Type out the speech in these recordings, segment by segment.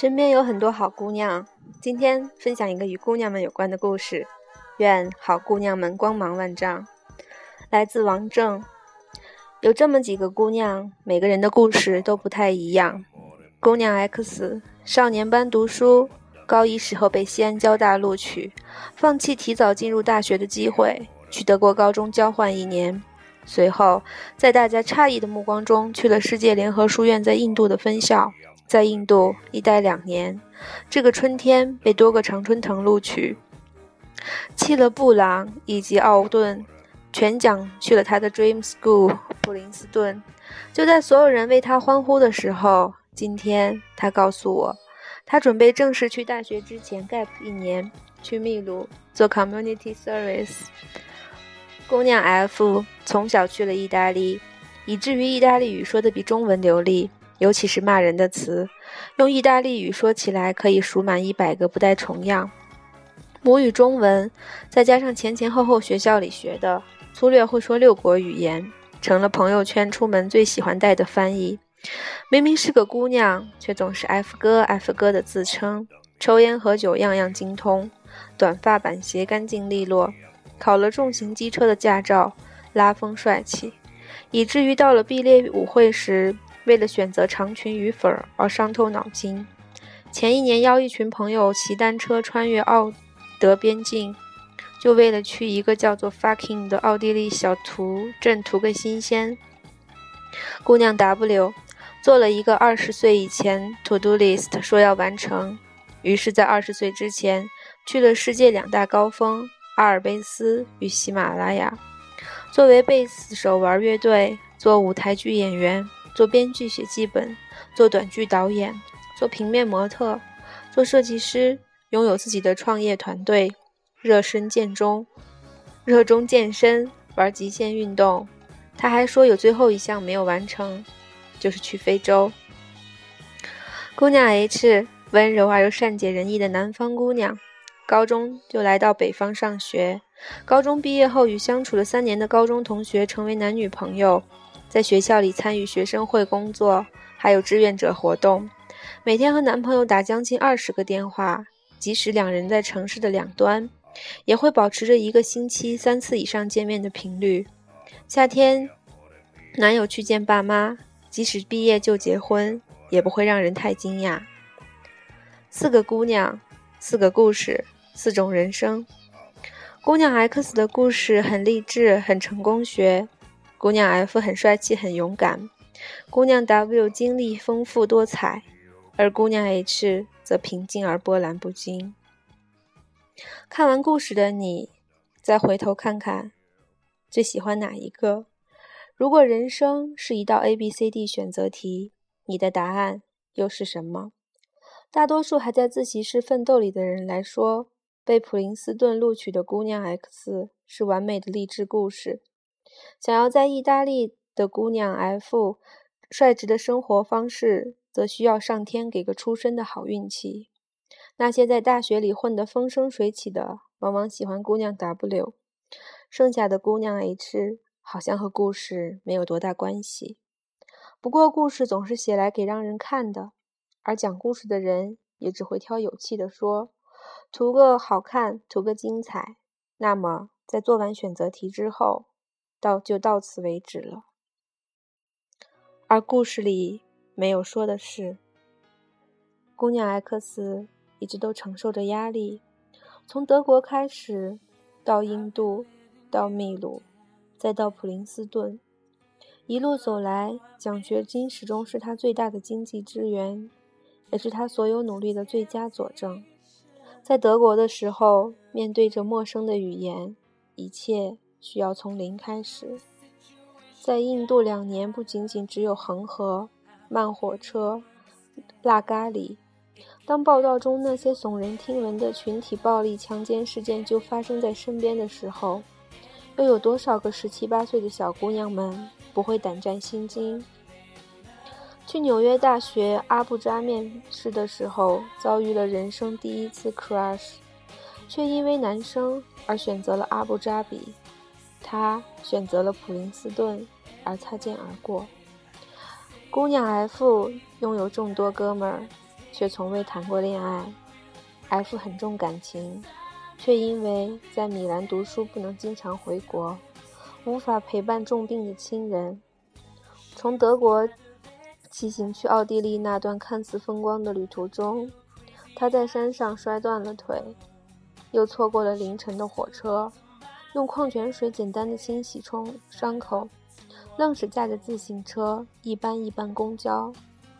身边有很多好姑娘，今天分享一个与姑娘们有关的故事。愿好姑娘们光芒万丈。来自王正，有这么几个姑娘，每个人的故事都不太一样。姑娘 X，少年班读书，高一时候被西安交大录取，放弃提早进入大学的机会，去德国高中交换一年。随后，在大家诧异的目光中，去了世界联合书院在印度的分校。在印度一待两年，这个春天被多个常春藤录取，弃了布朗以及奥顿，全奖去了他的 Dream School 普林斯顿。就在所有人为他欢呼的时候，今天他告诉我，他准备正式去大学之前 gap 一年，去秘鲁做 community service。姑娘 F 从小去了意大利，以至于意大利语说的比中文流利。尤其是骂人的词，用意大利语说起来可以数满一百个，不带重样。母语中文，再加上前前后后学校里学的，粗略会说六国语言，成了朋友圈出门最喜欢带的翻译。明明是个姑娘，却总是 F 哥 F 哥的自称。抽烟喝酒样样精通，短发板鞋干净利落，考了重型机车的驾照，拉风帅气，以至于到了毕业舞会时。为了选择长裙与粉而伤透脑筋。前一年邀一群朋友骑单车穿越奥德边境，就为了去一个叫做 Fucking 的奥地利小图镇图个新鲜。姑娘 W 做了一个二十岁以前 To Do List，说要完成。于是，在二十岁之前，去了世界两大高峰阿尔卑斯与喜马拉雅。作为贝斯手玩乐队，做舞台剧演员。做编剧、写剧本，做短剧导演，做平面模特，做设计师，拥有自己的创业团队，热身健中，热衷健身，玩极限运动。他还说有最后一项没有完成，就是去非洲。姑娘 H，温柔而又善解人意的南方姑娘，高中就来到北方上学。高中毕业后，与相处了三年的高中同学成为男女朋友。在学校里参与学生会工作，还有志愿者活动，每天和男朋友打将近二十个电话，即使两人在城市的两端，也会保持着一个星期三次以上见面的频率。夏天，男友去见爸妈，即使毕业就结婚，也不会让人太惊讶。四个姑娘，四个故事，四种人生。姑娘 X 的故事很励志，很成功学。姑娘 F 很帅气，很勇敢；姑娘 W 经历丰富多彩，而姑娘 H 则平静而波澜不惊。看完故事的你，再回头看看，最喜欢哪一个？如果人生是一道 A B C D 选择题，你的答案又是什么？大多数还在自习室奋斗里的人来说，被普林斯顿录取的姑娘 X 是完美的励志故事。想要在意大利的姑娘 F 率直的生活方式，则需要上天给个出生的好运气。那些在大学里混得风生水起的，往往喜欢姑娘 W，剩下的姑娘 H 好像和故事没有多大关系。不过故事总是写来给让人看的，而讲故事的人也只会挑有气的说，图个好看，图个精彩。那么在做完选择题之后。到就到此为止了。而故事里没有说的是，姑娘 X 一直都承受着压力，从德国开始，到印度，到秘鲁，再到普林斯顿，一路走来，奖学金始终是他最大的经济支援，也是他所有努力的最佳佐证。在德国的时候，面对着陌生的语言，一切。需要从零开始。在印度两年，不仅仅只有恒河、慢火车、辣咖喱。当报道中那些耸人听闻的群体暴力强奸事件就发生在身边的时候，又有多少个十七八岁的小姑娘们不会胆战心惊？去纽约大学阿布扎面试的时候，遭遇了人生第一次 crush，却因为男生而选择了阿布扎比。他选择了普林斯顿，而擦肩而过。姑娘 F 拥有众多哥们儿，却从未谈过恋爱。F 很重感情，却因为在米兰读书不能经常回国，无法陪伴重病的亲人。从德国骑行去奥地利那段看似风光的旅途中，他在山上摔断了腿，又错过了凌晨的火车，用矿泉水简单的清洗冲伤口，愣是驾着自行车一班一班公交，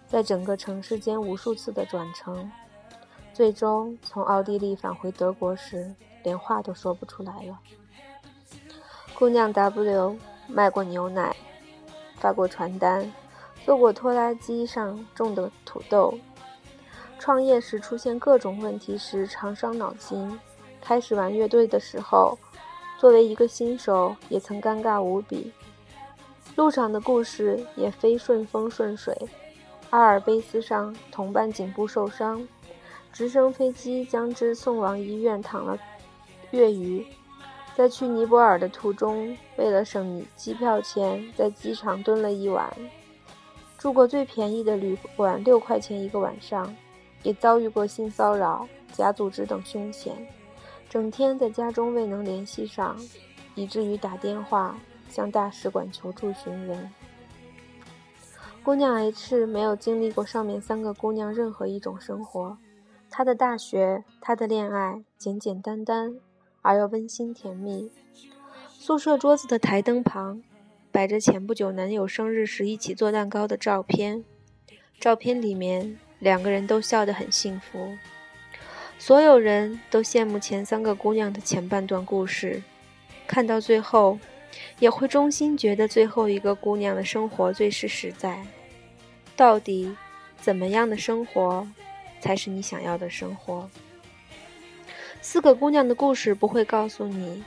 在整个城市间无数次的转乘。最终从奥地利返回德国时，连话都说不出来了。姑娘 W 卖过牛奶，发过传单，做过拖拉机上种的土豆。创业时出现各种问题时，常伤脑筋。开始玩乐队的时候，作为一个新手，也曾尴尬无比。路上的故事也非顺风顺水。阿尔卑斯上，同伴颈部受伤。直升飞机将之送往医院，躺了月余。在去尼泊尔的途中，为了省机票钱，在机场蹲了一晚，住过最便宜的旅馆，六块钱一个晚上。也遭遇过性骚扰、假组织等凶险，整天在家中未能联系上，以至于打电话向大使馆求助寻人。姑娘 H 没有经历过上面三个姑娘任何一种生活。她的大学，她的恋爱，简简单单而又温馨甜蜜。宿舍桌子的台灯旁，摆着前不久男友生日时一起做蛋糕的照片。照片里面，两个人都笑得很幸福。所有人都羡慕前三个姑娘的前半段故事，看到最后，也会衷心觉得最后一个姑娘的生活最是实在。到底，怎么样的生活？才是你想要的生活。四个姑娘的故事不会告诉你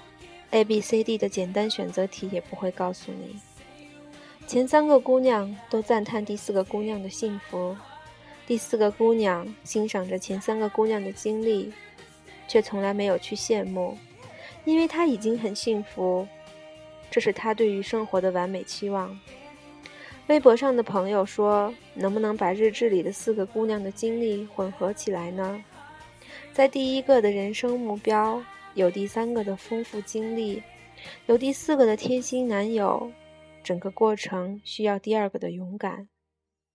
，A、B、C、D 的简单选择题也不会告诉你。前三个姑娘都赞叹第四个姑娘的幸福，第四个姑娘欣赏着前三个姑娘的经历，却从来没有去羡慕，因为她已经很幸福。这是她对于生活的完美期望。微博上的朋友说：“能不能把日志里的四个姑娘的经历混合起来呢？在第一个的人生目标，有第三个的丰富经历，有第四个的贴心男友，整个过程需要第二个的勇敢、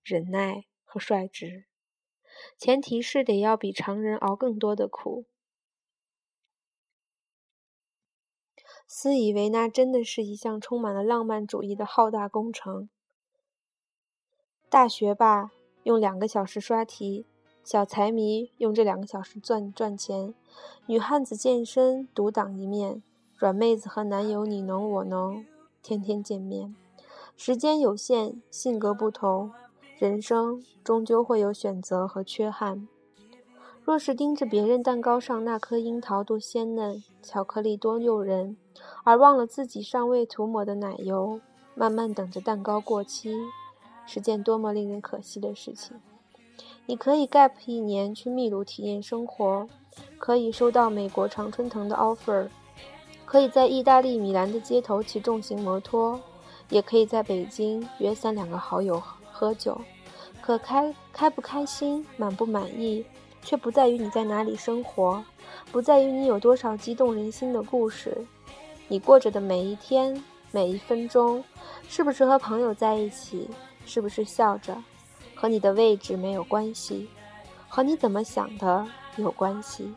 忍耐和率直，前提是得要比常人熬更多的苦。”私以为那真的是一项充满了浪漫主义的浩大工程。大学霸用两个小时刷题，小财迷用这两个小时赚赚钱，女汉子健身独当一面，软妹子和男友你侬我侬，天天见面。时间有限，性格不同，人生终究会有选择和缺憾。若是盯着别人蛋糕上那颗樱桃多鲜嫩，巧克力多诱人，而忘了自己尚未涂抹的奶油，慢慢等着蛋糕过期。是件多么令人可惜的事情！你可以 gap 一年去秘鲁体验生活，可以收到美国常春藤的 offer，可以在意大利米兰的街头骑重型摩托，也可以在北京约三两个好友喝酒。可开开不开心，满不满意，却不在于你在哪里生活，不在于你有多少激动人心的故事，你过着的每一天每一分钟，是不是和朋友在一起？是不是笑着，和你的位置没有关系，和你怎么想的有关系。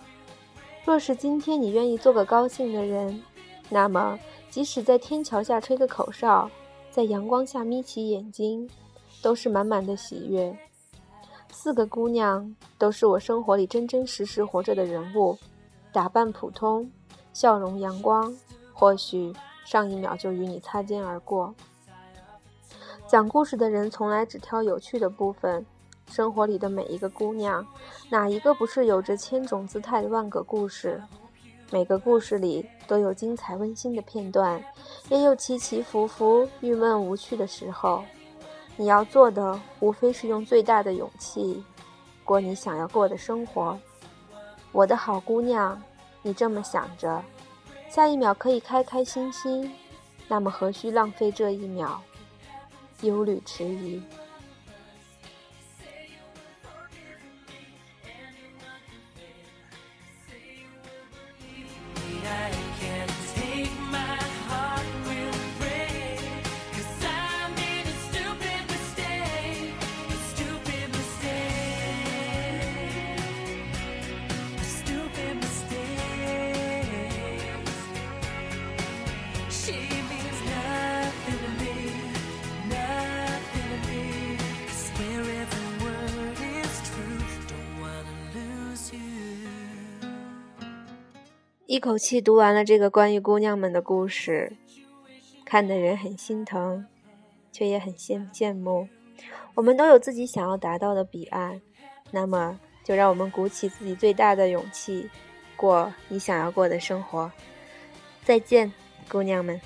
若是今天你愿意做个高兴的人，那么即使在天桥下吹个口哨，在阳光下眯起眼睛，都是满满的喜悦。四个姑娘都是我生活里真真实实活着的人物，打扮普通，笑容阳光，或许上一秒就与你擦肩而过。讲故事的人从来只挑有趣的部分。生活里的每一个姑娘，哪一个不是有着千种姿态的万个故事？每个故事里都有精彩温馨的片段，也有起起伏伏、郁闷无趣的时候。你要做的，无非是用最大的勇气，过你想要过的生活。我的好姑娘，你这么想着，下一秒可以开开心心，那么何须浪费这一秒？忧虑迟疑。一口气读完了这个关于姑娘们的故事，看的人很心疼，却也很羡羡慕。我们都有自己想要达到的彼岸，那么就让我们鼓起自己最大的勇气，过你想要过的生活。再见，姑娘们。